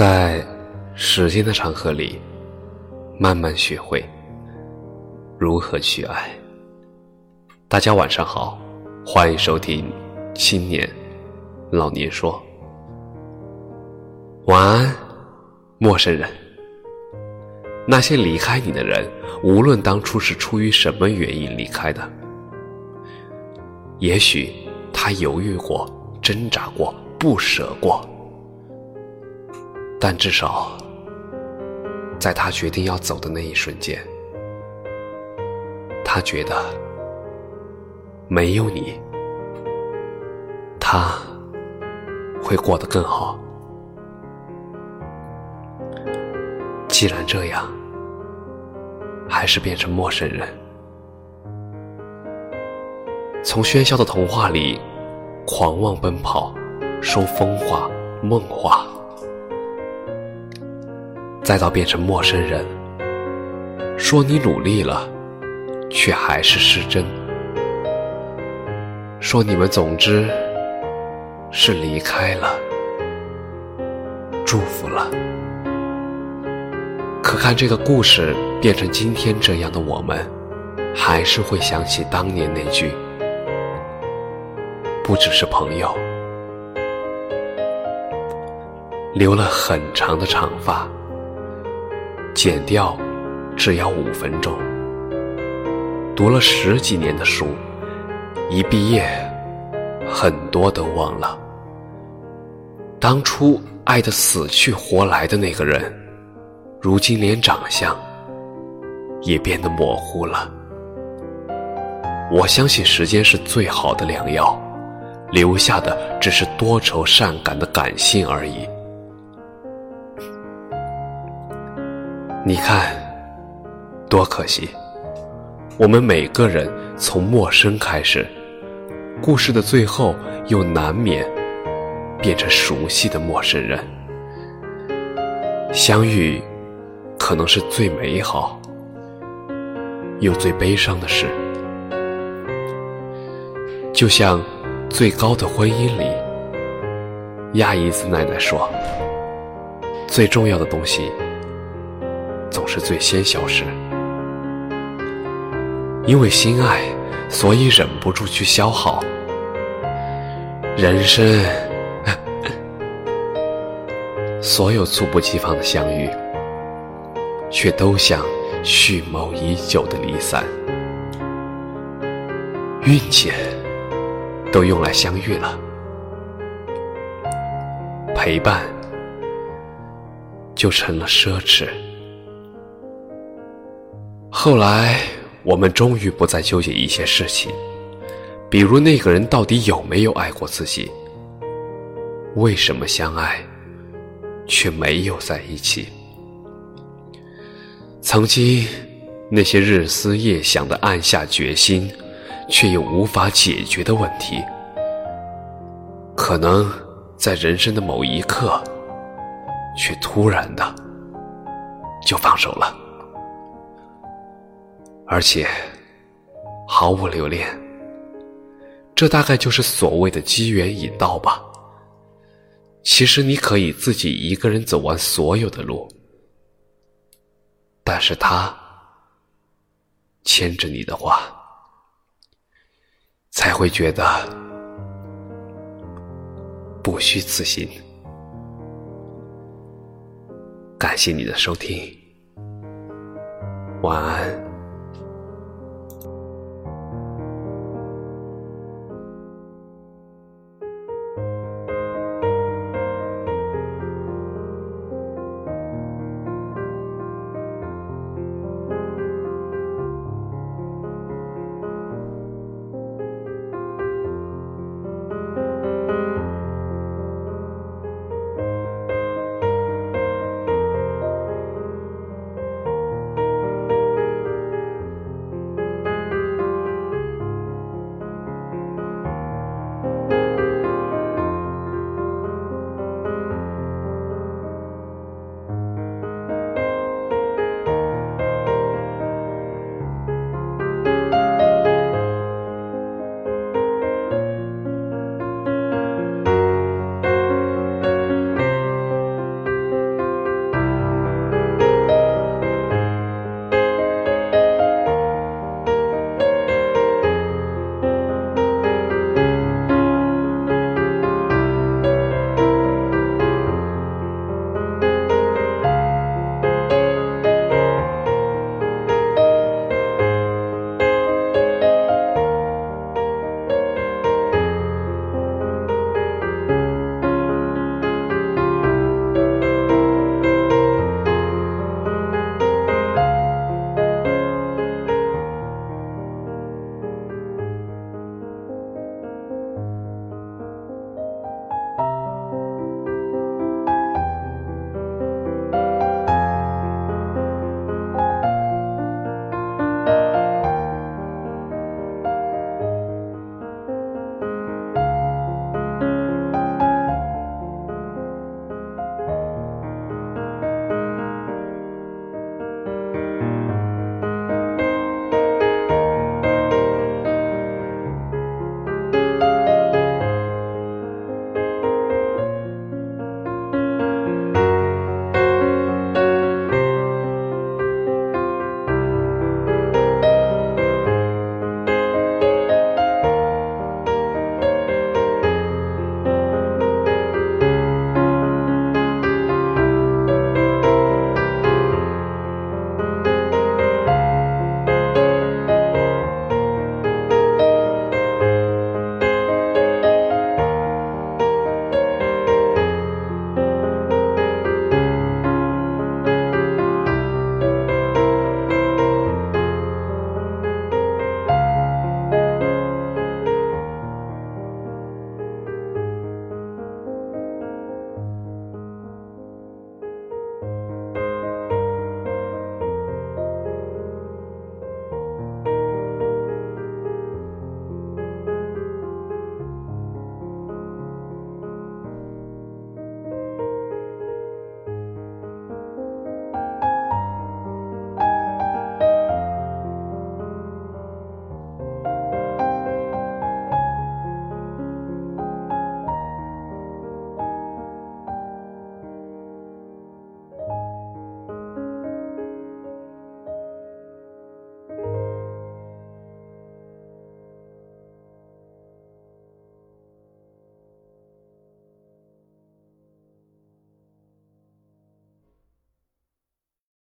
在时间的长河里，慢慢学会如何去爱。大家晚上好，欢迎收听《青年老年说》。晚安，陌生人。那些离开你的人，无论当初是出于什么原因离开的，也许他犹豫过、挣扎过、不舍过，但至少在他决定要走的那一瞬间，他觉得没有你，他会过得更好。既然这样，还是变成陌生人。从喧嚣的童话里狂妄奔跑，说疯话、梦话，再到变成陌生人，说你努力了，却还是失真。说你们总之是离开了，祝福了。可看这个故事变成今天这样的我们，还是会想起当年那句：“不只是朋友。”留了很长的长发，减掉只要五分钟。读了十几年的书，一毕业，很多都忘了。当初爱得死去活来的那个人。如今连长相也变得模糊了。我相信时间是最好的良药，留下的只是多愁善感的感性而已。你看，多可惜！我们每个人从陌生开始，故事的最后又难免变成熟悉的陌生人。相遇。可能是最美好又最悲伤的事，就像最高的婚姻里，亚伊斯奶奶说：“最重要的东西总是最先消失，因为心爱，所以忍不住去消耗。人生，所有猝不及防的相遇。”却都像蓄谋已久的离散，运气都用来相遇了，陪伴就成了奢侈。后来，我们终于不再纠结一些事情，比如那个人到底有没有爱过自己，为什么相爱却没有在一起。曾经，那些日思夜想的暗下决心，却又无法解决的问题，可能在人生的某一刻，却突然的就放手了，而且毫无留恋。这大概就是所谓的机缘已到吧。其实你可以自己一个人走完所有的路。但是他牵着你的话，才会觉得不虚此行。感谢你的收听，晚安。